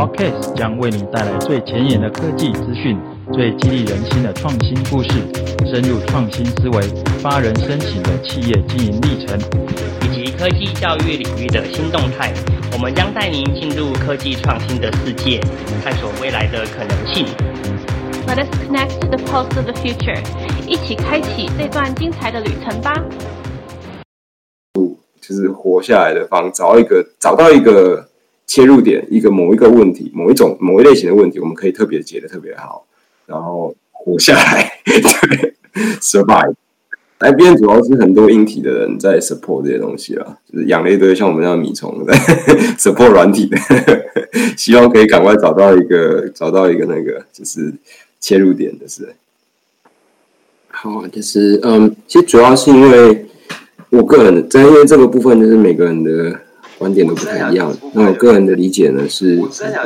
Podcast 将为您带来最前沿的科技资讯、最激励人心的创新故事、深入创新思维、发人深省的企业经营历程，以及科技教育领域的新动态。我们将带您进入科技创新的世界，探索未来的可能性。Let us connect to the pulse of the future，一起开启这段精彩的旅程吧。就是活下来的方，找一个找到一个切入点，一个某一个问题，某一种某一类型的问题，我们可以特别解得特别好，然后活下来，对，survive。IBM 主要是很多硬体的人在 support 这些东西啊，就是养了一堆像我们这样米虫的 support 软体的，希望可以赶快找到一个找到一个那个就是切入点的是。好，就是嗯，其实主要是因为。我个人在因为这个部分，就是每个人的观点都不太一样。那我个人的理解呢，是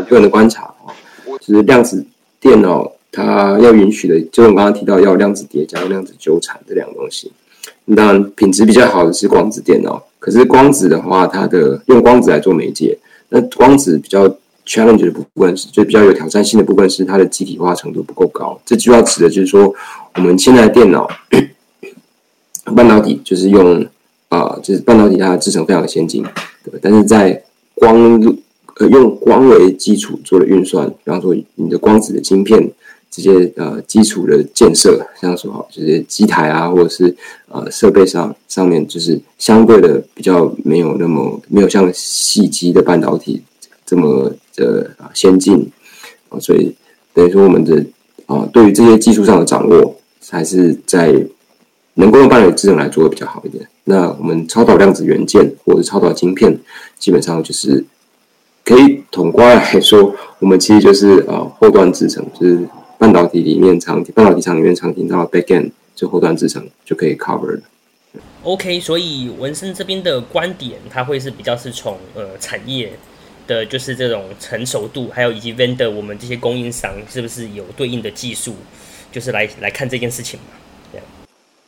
个人的观察啊，就是量子电脑它要允许的，就我刚刚提到要量子叠加、量子纠缠这两个东西。当然，品质比较好的是光子电脑。可是光子的话，它的用光子来做媒介，那光子比较 challenge 的部分是，就比较有挑战性的部分是它的集体化程度不够高。这就要指的就是说，我们现在的电脑 半导体就是用。啊，就是半导体它的制成非常先进，但是在光呃用光为基础做的运算，比方说你的光子的晶片这些呃基础的建设，像说好这些机台啊，或者是呃设备上上面，就是相对的比较没有那么没有像细机的半导体这么的先进啊，所以等于说我们的啊对于这些技术上的掌握，还是在能够用半导体制程来做的比较好一点。那我们超导量子元件或者超导晶片，基本上就是可以统括来说，我们其实就是呃后端制程，就是半导体里面常半导体厂里面常听到 back end 就后端制程就可以 cover 了。OK，所以文森这边的观点，他会是比较是从呃产业的，就是这种成熟度，还有以及 vendor 我们这些供应商是不是有对应的技术，就是来来看这件事情嘛。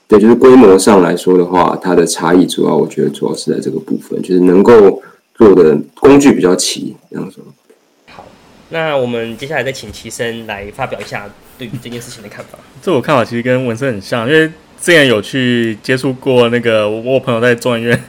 对，就是规模上来说的话，它的差异主要，我觉得主要是在这个部分，就是能够做的工具比较齐，这样说。好，那我们接下来再请齐生来发表一下对于这件事情的看法。这我看法其实跟文生很像，因为之前有去接触过那个我朋友在中研院，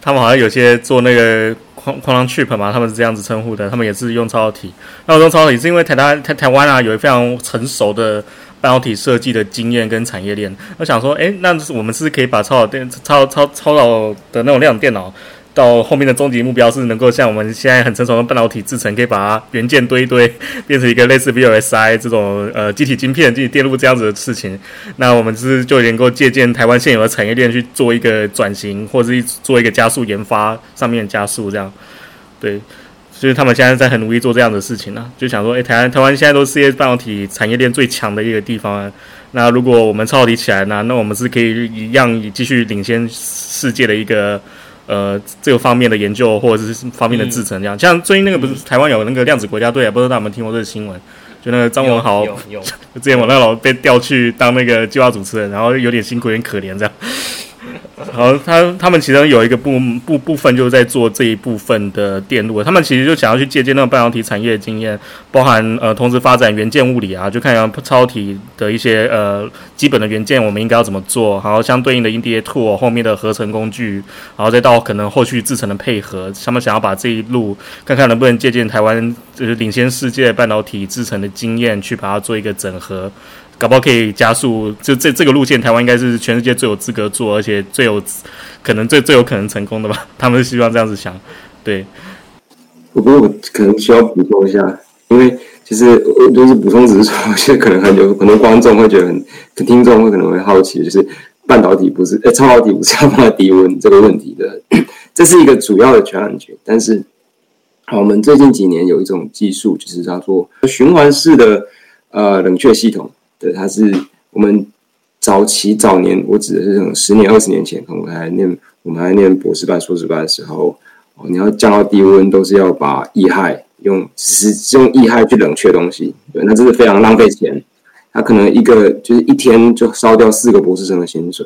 他们好像有些做那个框框 chip 嘛，他们是这样子称呼的，他们也是用超导体。那我用超导体是因为台大台台湾啊，有一非常成熟的。半导体设计的经验跟产业链，我想说，诶，那我们是可以把超导电、超超超导的那种量子电脑，到后面的终极目标是能够像我们现在很成熟的半导体制程，可以把它元件堆一堆，变成一个类似 VLSI 这种呃机体晶片、积体电路这样子的事情。那我们是就能够借鉴台湾现有的产业链去做一个转型，或者是做一个加速研发上面的加速这样？对。就是他们现在在很努力做这样的事情呢、啊，就想说，诶、欸，台湾台湾现在都是世界半导体产业链最强的一个地方啊。那如果我们超导体起来呢，那我们是可以一样继续领先世界的一个呃这个方面的研究或者是方面的制程这样。嗯、像最近那个不是台湾有那个量子国家队啊，不知道大家有没有听过这个新闻？就那个张文豪，之前我那老被调去当那个计划主持人，然后有点辛苦，有点可怜这样。好，他他们其中有一个部部部分就是在做这一部分的电路，他们其实就想要去借鉴那个半导体产业的经验，包含呃同时发展元件物理啊，就看一下超体的一些呃基本的元件我们应该要怎么做，然后相对应的 EDA tool 后面的合成工具，然后再到可能后续制程的配合，他们想要把这一路看看能不能借鉴台湾就是领先世界半导体制程的经验，去把它做一个整合。搞不好可以加速，就这这个路线，台湾应该是全世界最有资格做，而且最有可能最最有可能成功的吧？他们是希望这样子想，对。不过我可能需要补充一下，因为其实我就是补充，只是说，现在可能很有很多观众会觉得很，听众会可能会好奇，就是半导体不是，呃，超导体不是要放在低温这个问题的，这是一个主要的 challenge。但是，好，我们最近几年有一种技术，就是叫做循环式的呃冷却系统。对，它是我们早期早年，我指的是这种十年、二十年前，我们还念我们还念博士班、硕士班的时候，哦，你要降到低温，都是要把液氦用，只是用液氦去冷却东西，对，那这是非常浪费钱。它可能一个就是一天就烧掉四个博士生的薪水，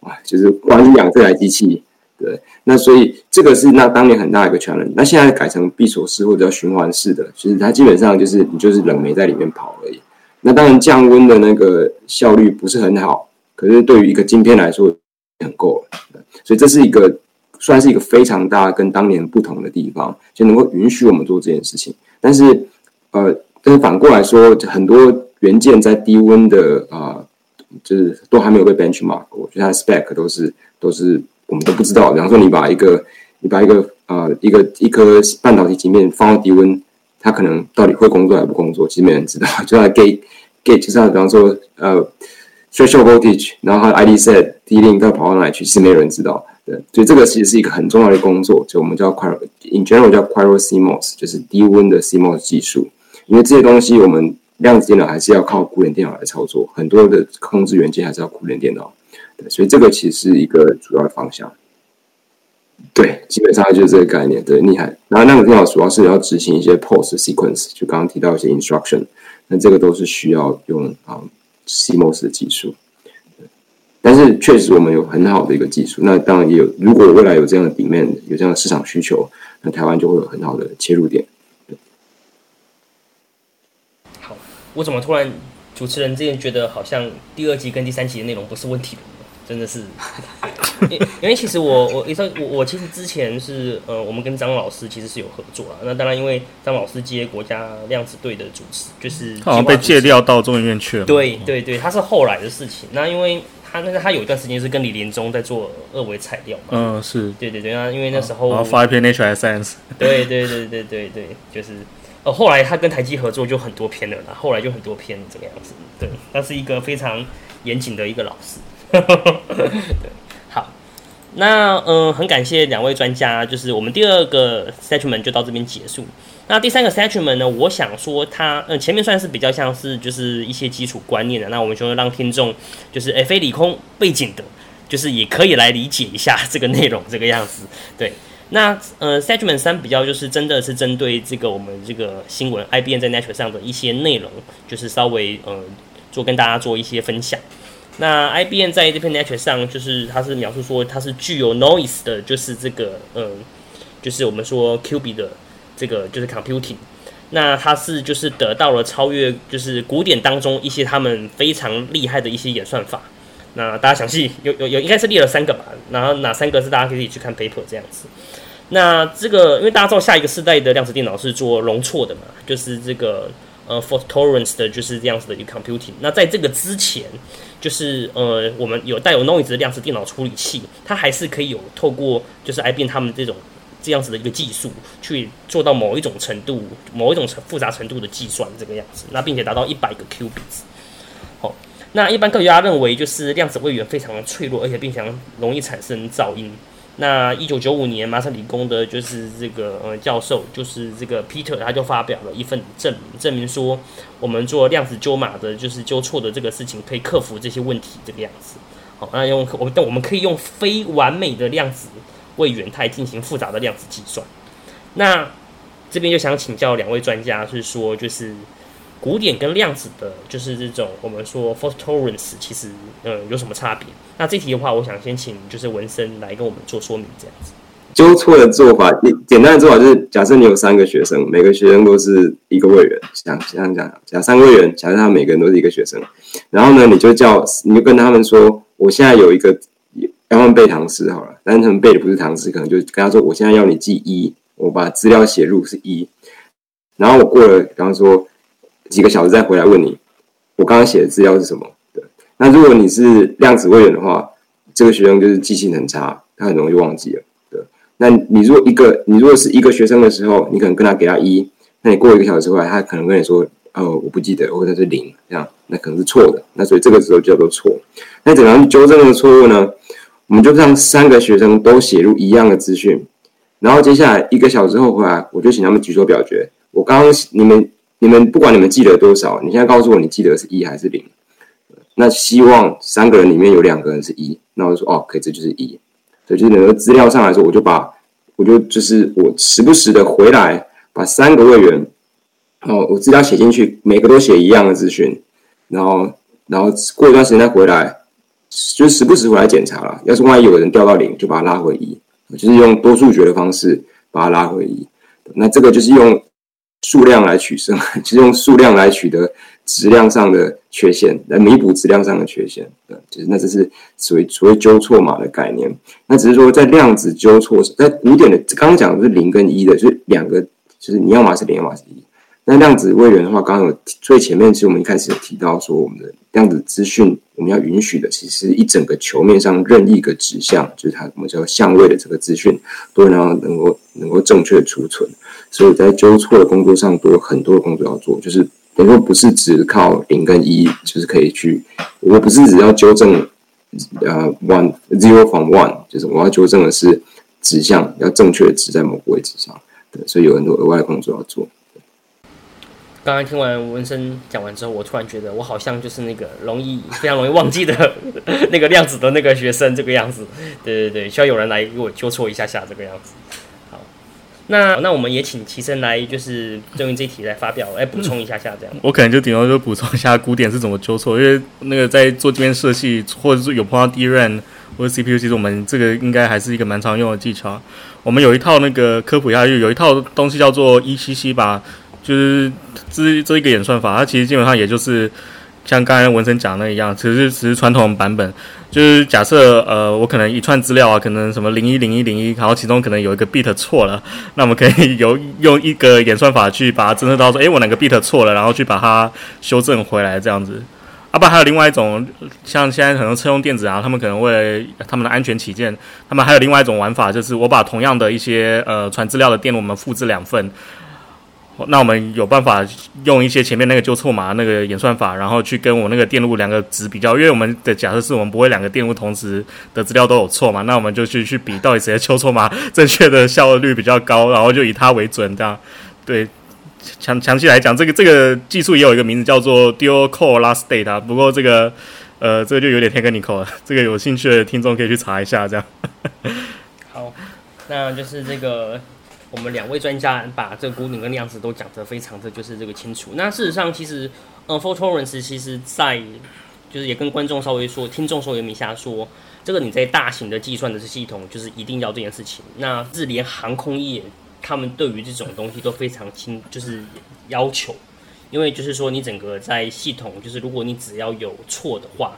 哇，就是光养这台机器对，那所以这个是那当年很大一个 challenge。那现在改成闭锁式或者叫循环式的，其实它基本上就是你就是冷媒在里面跑而已。那当然降温的那个效率不是很好，可是对于一个晶片来说很够了。所以这是一个算是一个非常大跟当年不同的地方，就能够允许我们做这件事情。但是呃，但是反过来说，很多元件在低温的啊、就是都还没有被 benchmark，我觉得它的 spec 都是都是。我们都不知道，比方说你把一个你把一个呃一个一颗半导体晶片放到低温，他可能到底会工作还不工作，其实没人知道。就像 gate gate 就像比方说呃 threshold voltage，然后它 ID set D-Link 它跑到哪里去，其实没有人知道。对，所以这个其实是一个很重要的工作，就我们叫 cryo in general 叫 cryo CMOS，就是低温的 CMOS 技术。因为这些东西我们量子电脑还是要靠古典电脑来操作，很多的控制元件还是要古典电脑。对，所以这个其实是一个主要的方向。对，基本上就是这个概念。对，厉害。然后那个电脑主要是要执行一些 POS sequence，就刚刚提到一些 instruction，那这个都是需要用啊 CMOS 的技术。对但是确实我们有很好的一个技术，那当然也有，如果未来有这样的 demand，有这样的市场需求，那台湾就会有很好的切入点。好，我怎么突然主持人之前觉得好像第二集跟第三集的内容不是问题？真的是，因因为其实我我说我我其实之前是呃，我们跟张老师其实是有合作啊。那当然，因为张老师接国家量子队的主持，就是他好像被借调到中研院去了。对对对，他是后来的事情。那因为他那他有一段时间是跟李连忠在做二维材料嘛。嗯，是对对对。那因为那时候然后发一篇 Nature Science。对对对对对对，就是呃，后来他跟台积合作就很多篇了啦。后来就很多篇这个样子。对，他是一个非常严谨的一个老师。对，好，那嗯，很感谢两位专家，就是我们第二个 segment 就到这边结束。那第三个 segment 呢，我想说它，嗯，前面算是比较像是就是一些基础观念的，那我们就让听众就是诶非理空背景的，就是也可以来理解一下这个内容这个样子。对，那呃 segment 三比较就是真的是针对这个我们这个新闻 IBM 在 Nature 上的一些内容，就是稍微呃做跟大家做一些分享。那 IBM 在这篇 Nature 上，就是它是描述说它是具有 noise 的，就是这个嗯，就是我们说 QB 的这个就是 computing。那它是就是得到了超越就是古典当中一些他们非常厉害的一些演算法。那大家详细有有有应该是列了三个吧？然后哪三个是大家可以去看 paper 这样子。那这个因为大家知道下一个世代的量子电脑是做容错的嘛，就是这个呃，for torrents 的就是这样子的一个 computing。那在这个之前。就是呃，我们有带有 noise 的量子电脑处理器，它还是可以有透过就是 IBM 他们这种这样子的一个技术，去做到某一种程度、某一种复杂程度的计算这个样子，那并且达到一百个 qubits。好，那一般科学家认为，就是量子位元非常的脆弱，而且并且容易产生噪音。那一九九五年，麻省理工的就是这个呃教授，就是这个 Peter，他就发表了一份证明，证明说我们做量子纠码的，就是纠错的这个事情，可以克服这些问题，这个样子。好，那用我但我们可以用非完美的量子位元态进行复杂的量子计算。那这边就想请教两位专家，是说就是。古典跟量子的，就是这种我们说 fault tolerance，其实呃有什么差别？那这题的话，我想先请就是文森来跟我们做说明，这样子。纠错的做法，简单的做法就是，假设你有三个学生，每个学生都是一个位元，像像这样，假三个位元，假设他每个人都是一个学生，然后呢，你就叫，你就跟他们说，我现在有一个要他们背唐诗好了，但是他们背的不是唐诗，可能就跟他说，我现在要你记一，我把资料写入是一，然后我过了，比方说。几个小时再回来问你，我刚刚写的资料是什么？对，那如果你是量子位元的话，这个学生就是记性很差，他很容易忘记了。对，那你如果一个，你如果是一个学生的时候，你可能跟他给他一，那你过一个小时回来，他可能跟你说，哦，我不记得，或者是零，这样，那可能是错的。那所以这个时候就叫做错。那怎样去纠正这个错误呢？我们就让三个学生都写入一样的资讯，然后接下来一个小时后回来，我就请他们举手表决。我刚刚你们。你们不管你们记得多少，你现在告诉我你记得是一还是零？那希望三个人里面有两个人是一，那我就说哦，可以，这就是一。所以就是那个资料上来说，我就把我就就是我时不时的回来把三个位元，哦，我资料写进去，每个都写一样的资讯，然后然后过一段时间再回来，就时不时回来检查了。要是万一有人掉到零，就把它拉回一。就是用多数决的方式把它拉回一。那这个就是用数量来取胜，就是用数量来取得质量上的缺陷，来弥补质量上的缺陷。对，就是那这是所谓所谓纠错码的概念。那只是说在量子纠错，在古典的刚刚讲的是零跟一的，就是两个，就是你要么是零，要么是一。那量子位元的话，刚刚有最前面，其实我们一开始有提到说，我们的量子资讯，我们要允许的，其实一整个球面上任意一个指向，就是它我们叫相位的这个资讯，都能能够能够正确的储存。所以在纠错的工作上，都有很多的工作要做，就是能够不是只靠零跟一，就是可以去，我不是只要纠正呃 one zero from one，就是我要纠正的是指向要正确的指在某个位置上，对，所以有很多额外的工作要做。刚刚听完文生讲完之后，我突然觉得我好像就是那个容易非常容易忘记的 那个量子的那个学生这个样子。对对对，需要有人来给我纠错一下下这个样子。好，那那我们也请齐生来，就是针对这题来发表，来补充一下下这样。我可能就顶多就补充一下古典是怎么纠错，因为那个在做这边设计，或者是有碰到 DRAM 或者 CPU，其实我们这个应该还是一个蛮常用的技巧。我们有一套那个科普下去，有一套东西叫做 ECC 吧。就是这这一个演算法，它其实基本上也就是像刚才文森讲的那一样，只是只是传统版本。就是假设呃，我可能一串资料啊，可能什么零一零一零一，然后其中可能有一个 bit 错了，那我们可以有用一个演算法去把它侦测到说，诶，我哪个 bit 错了，然后去把它修正回来这样子。啊，不，还有另外一种，像现在很多车用电子啊，他们可能为了他们的安全起见，他们还有另外一种玩法，就是我把同样的一些呃传资料的电路，我们复制两份。那我们有办法用一些前面那个纠错码那个演算法，然后去跟我那个电路两个值比较，因为我们的假设是我们不会两个电路同时的资料都有错嘛，那我们就去去比到底谁的纠错码正确的效率比较高，然后就以它为准，这样。对，详详细来讲，这个这个技术也有一个名字叫做 Dual Core Last State 啊，不过这个呃这个就有点 technical 了，这个有兴趣的听众可以去查一下，这样。好，那就是这个。我们两位专家把这个古典跟量子都讲得非常的就是这个清楚。那事实上，其实，呃，fault tolerance 其实在就是也跟观众稍微说，听众稍微明一下说，这个你在大型的计算的系统就是一定要这件事情。那是连航空业他们对于这种东西都非常清，就是要求，因为就是说你整个在系统，就是如果你只要有错的话。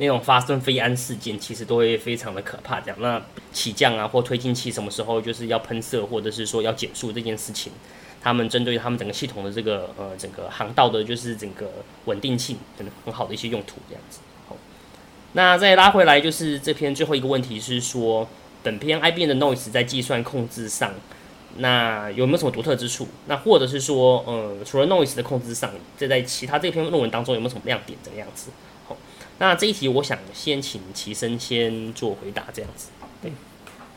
那种发生飞安事件，其实都会非常的可怕。这样，那起降啊，或推进器什么时候就是要喷射，或者是说要减速这件事情，他们针对他们整个系统的这个呃整个航道的，就是整个稳定性，很很好的一些用途这样子。好，那再拉回来，就是这篇最后一个问题是说，本篇 IBM 的 Noise 在计算控制上，那有没有什么独特之处？那或者是说，呃，除了 Noise 的控制上，这在其他这篇论文当中有没有什么亮点？这个样子？那这一题，我想先请齐生先做回答，这样子。对，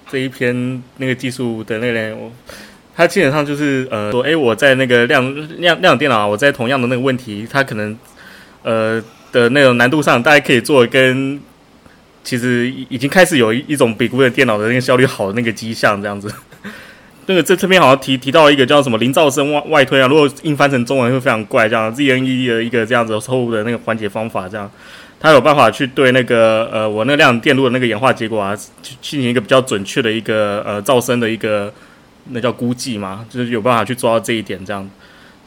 这一篇那个技术的那个人，我他基本上就是呃说，哎，我在那个量量量电脑，我在同样的那个问题，它可能呃的那种难度上，大家可以做跟其实已经开始有一一种比古典电脑的那个效率好的那个迹象，这样子。那个这这边好像提提到一个叫什么零噪声外外推啊，如果硬翻成中文会非常怪，这样 ZNE 的一个这样子错误的那个缓解方法，这样。他有办法去对那个呃，我那个量电路的那个演化结果啊，进行一个比较准确的一个呃噪声的一个那叫估计嘛，就是有办法去做到这一点，这样。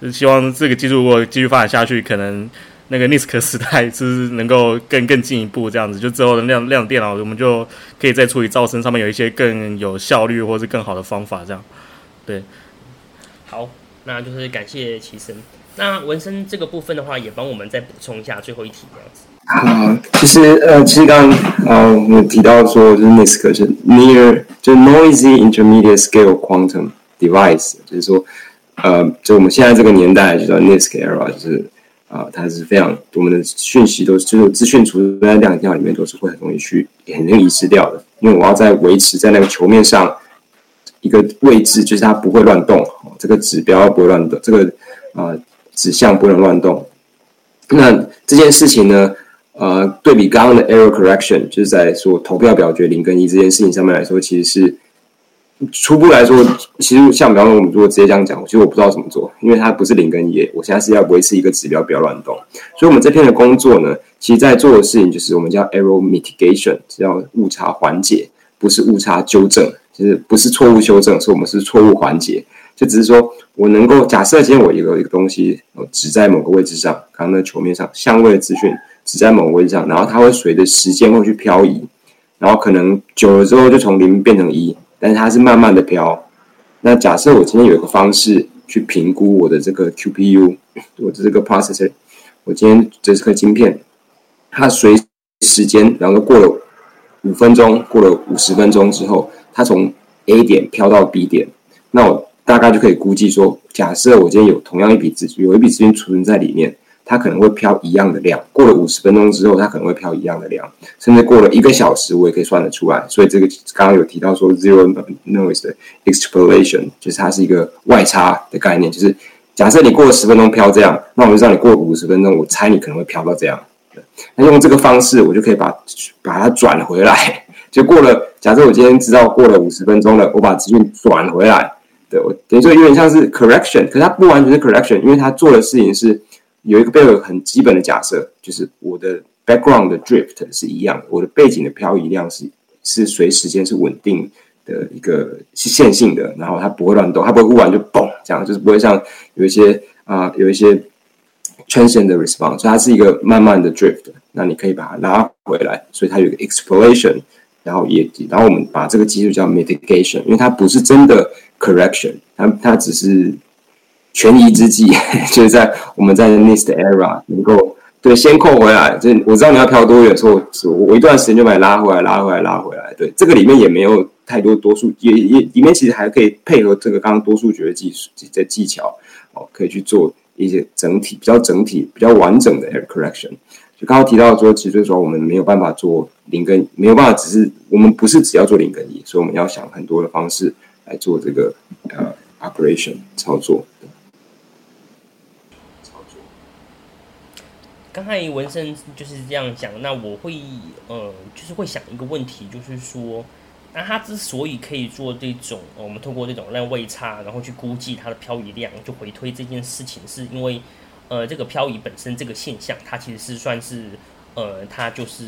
就希望这个技术如果继续发展下去，可能那个 NISQ 时代是能够更更进一步这样子，就之后的量量电脑我们就可以在处理噪声上面有一些更有效率或是更好的方法，这样。对，好，那就是感谢齐生。那文森这个部分的话，也帮我们再补充一下最后一题这样子。啊，其实呃，其实刚刚呃，我们提到说，就是 NISQ 是 Near 就 Noisy Intermediate Scale Quantum Device，就是说呃，就我们现在这个年代就叫 NISQ era，就是啊、它是非常我们的讯息都是就是资讯储存在量子电脑里面都是会很容易去很容易遗失掉的，因为我要在维持在那个球面上一个位置，就是它不会乱动，这个指标不会乱动，这个啊、指向不能乱动。那这件事情呢？呃，对比刚刚的 error correction，就是在说投票表决零跟一这件事情上面来说，其实是初步来说，其实像比方说我们如果直接这样讲，其实我不知道怎么做，因为它不是零跟一，我现在是要维持一个指标不要乱动。所以，我们这篇的工作呢，其实在做的事情就是我们叫 error mitigation，叫误差缓解，不是误差纠正。就是不是错误修正，是我们是错误缓解。就只是说我能够假设，今天我一个一个东西哦，指在某个位置上，刚刚那球面上相位的资讯指在某个位置上，然后它会随着时间会去漂移，然后可能久了之后就从零变成一，但是它是慢慢的飘。那假设我今天有一个方式去评估我的这个 QPU，我的这个 processor，我今天这是个晶片，它随时间，然后过了五分钟，过了五十分钟之后，它从 A 点飘到 B 点，那我。大概就可以估计说，假设我今天有同样一笔资金有一笔资金储存在里面，它可能会飘一样的量。过了五十分钟之后，它可能会飘一样的量，甚至过了一个小时，我也可以算得出来。所以这个刚刚有提到说，zero noise 的 extrapolation 就是它是一个外差的概念，就是假设你过了十分钟飘这样，那我就让你过五十分钟，我猜你可能会飘到这样。那用这个方式，我就可以把把它转回来。就过了，假设我今天知道过了五十分钟了，我把资讯转回来。对，我等于说有点像是 correction，可是它不完全是 correction，因为它做的事情是有一个背后很基本的假设，就是我的 background 的 drift 是一样，我的背景的漂移量是是随时间是稳定的一个是线性的，然后它不会乱动，它不会忽然就嘣这样，就是不会像有一些啊、有一些 transient 的 response，所以它是一个慢慢的 drift，那你可以把它拉回来，所以它有个 exploration，。然后也，然后我们把这个技术叫 mitigation，因为它不是真的 correction，它它只是权宜之计，就是在我们在 NIST era 能够对先扣回来，就我知道你要飘多远，所以我我一段时间就把你拉回来，拉回来，拉回来。对，这个里面也没有太多多数，也也里面其实还可以配合这个刚刚多数决的技术的技巧，哦，可以去做一些整体比较整体比较完整的 error correction。就刚刚提到说，其实说我们没有办法做零跟没有办法，只是我们不是只要做零跟一，所以我们要想很多的方式来做这个呃 operation 操作。操作。刚才文森就是这样讲，那我会呃，就是会想一个问题，就是说，那他之所以可以做这种，我们通过这种让位差，然后去估计它的漂移量，就回推这件事情，是因为。呃，这个漂移本身这个现象，它其实是算是，呃，它就是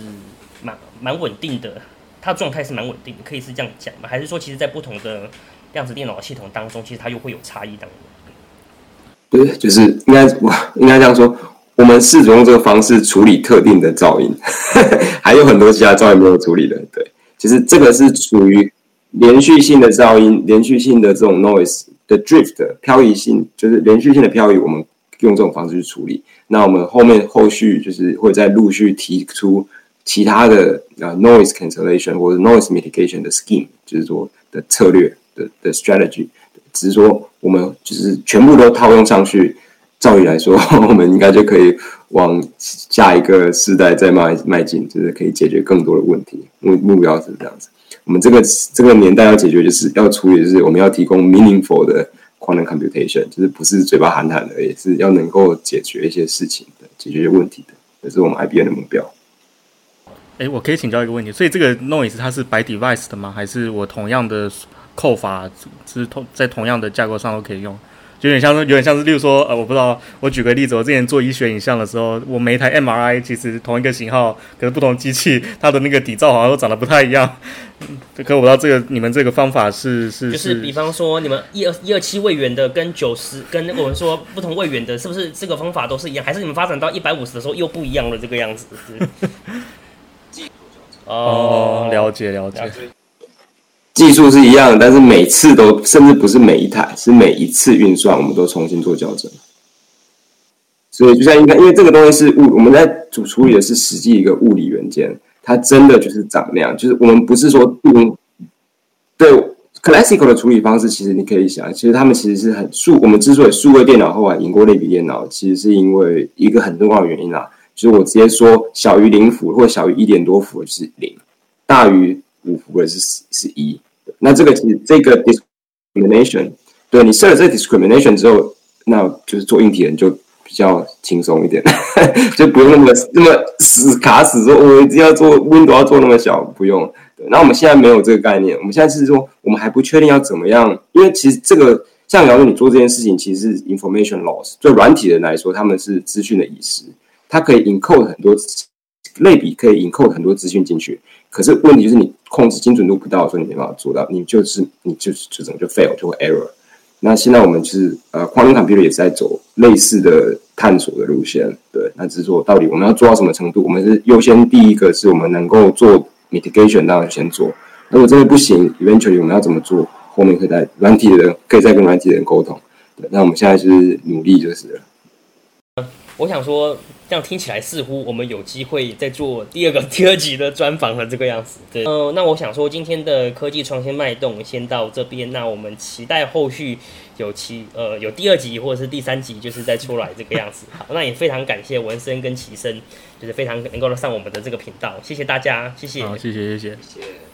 蛮蛮稳定的，它状态是蛮稳定的，可以是这样讲吗？还是说，其实，在不同的量子电脑系统当中，其实它又会有差异当中？对，就是应该我应该这样说，我们试着用这个方式处理特定的噪音，还有很多其他噪音没有处理的。对，其实这个是属于连续性的噪音，连续性的这种 noise 的 drift 漂移性，就是连续性的漂移，我们。用这种方式去处理，那我们后面后续就是会再陆续提出其他的啊 noise cancellation 或者 noise mitigation 的 scheme，就是说的策略的的 strategy。只是说我们就是全部都套用上去，照理来说，我们应该就可以往下一个世代再迈迈进，就是可以解决更多的问题。目目标是这样子。我们这个这个年代要解决，就是要处理，就是我们要提供 meaningful 的。Quantum computation 就是不是嘴巴喊喊的，也是要能够解决一些事情的，解决一些问题的，这是我们 IBM 的目标。哎，我可以请教一个问题，所以这个 noise 它是 by device 的吗？还是我同样的扣法是同在同样的架构上都可以用？就有点像是，有点像是，例如说，呃，我不知道，我举个例子，我之前做医学影像的时候，我每一台 MRI 其实同一个型号，可是不同机器它的那个底噪好像都长得不太一样。可我不知道这个你们这个方法是是就是，比方说你们一二一二七位元的跟九十跟我们说不同位元的，是不是这个方法都是一样？还是你们发展到一百五十的时候又不一样了？这个样子？哦，了解了解。技术是一样的，但是每次都甚至不是每一台，是每一次运算，我们都重新做校正。所以就像应该，因为这个东西是物，我们在主处理的是实际一个物理元件，它真的就是长那样。就是我们不是说用对 classical 的处理方式，其实你可以想，其实他们其实是很数。我们之所以数位电脑后来赢过类比电脑，其实是因为一个很重要的原因啊，就是我直接说小于零伏或小于一点多伏是零，大于五伏的是是一。那这个其实这个 discrimination，对你设了这个 discrimination 之后，那就是做硬体人就比较轻松一点，就不用那么那么死卡死说，我一定要做 window 要做那么小，不用。对，那我们现在没有这个概念，我们现在是说我们还不确定要怎么样，因为其实这个像比方说你做这件事情，其实是 information loss，对软体人来说，他们是资讯的遗失，它可以 encode 很多类比可以 encode 很多资讯进去，可是问题就是你控制精准度不到的时候，你没办法做到，你就是你就是就整个就 fail 就会 error。那现在我们就是呃，quantum computer 也是在走类似的探索的路线，对，那只是说到底我们要做到什么程度？我们是优先第一个是我们能够做 mitigation，当然先做。如果真的不行，eventually 我们要怎么做？后面可以在软体的人可以再跟软体的人沟通。对，那我们现在就是努力就是了。我想说，这样听起来似乎我们有机会再做第二个、第二集的专访了，这个样子。对，嗯、呃，那我想说，今天的科技创新脉动先到这边，那我们期待后续有其呃有第二集或者是第三集，就是再出来这个样子。好，那也非常感谢文森跟齐生，就是非常能够上我们的这个频道，谢谢大家，谢谢，好，谢谢，谢谢。谢谢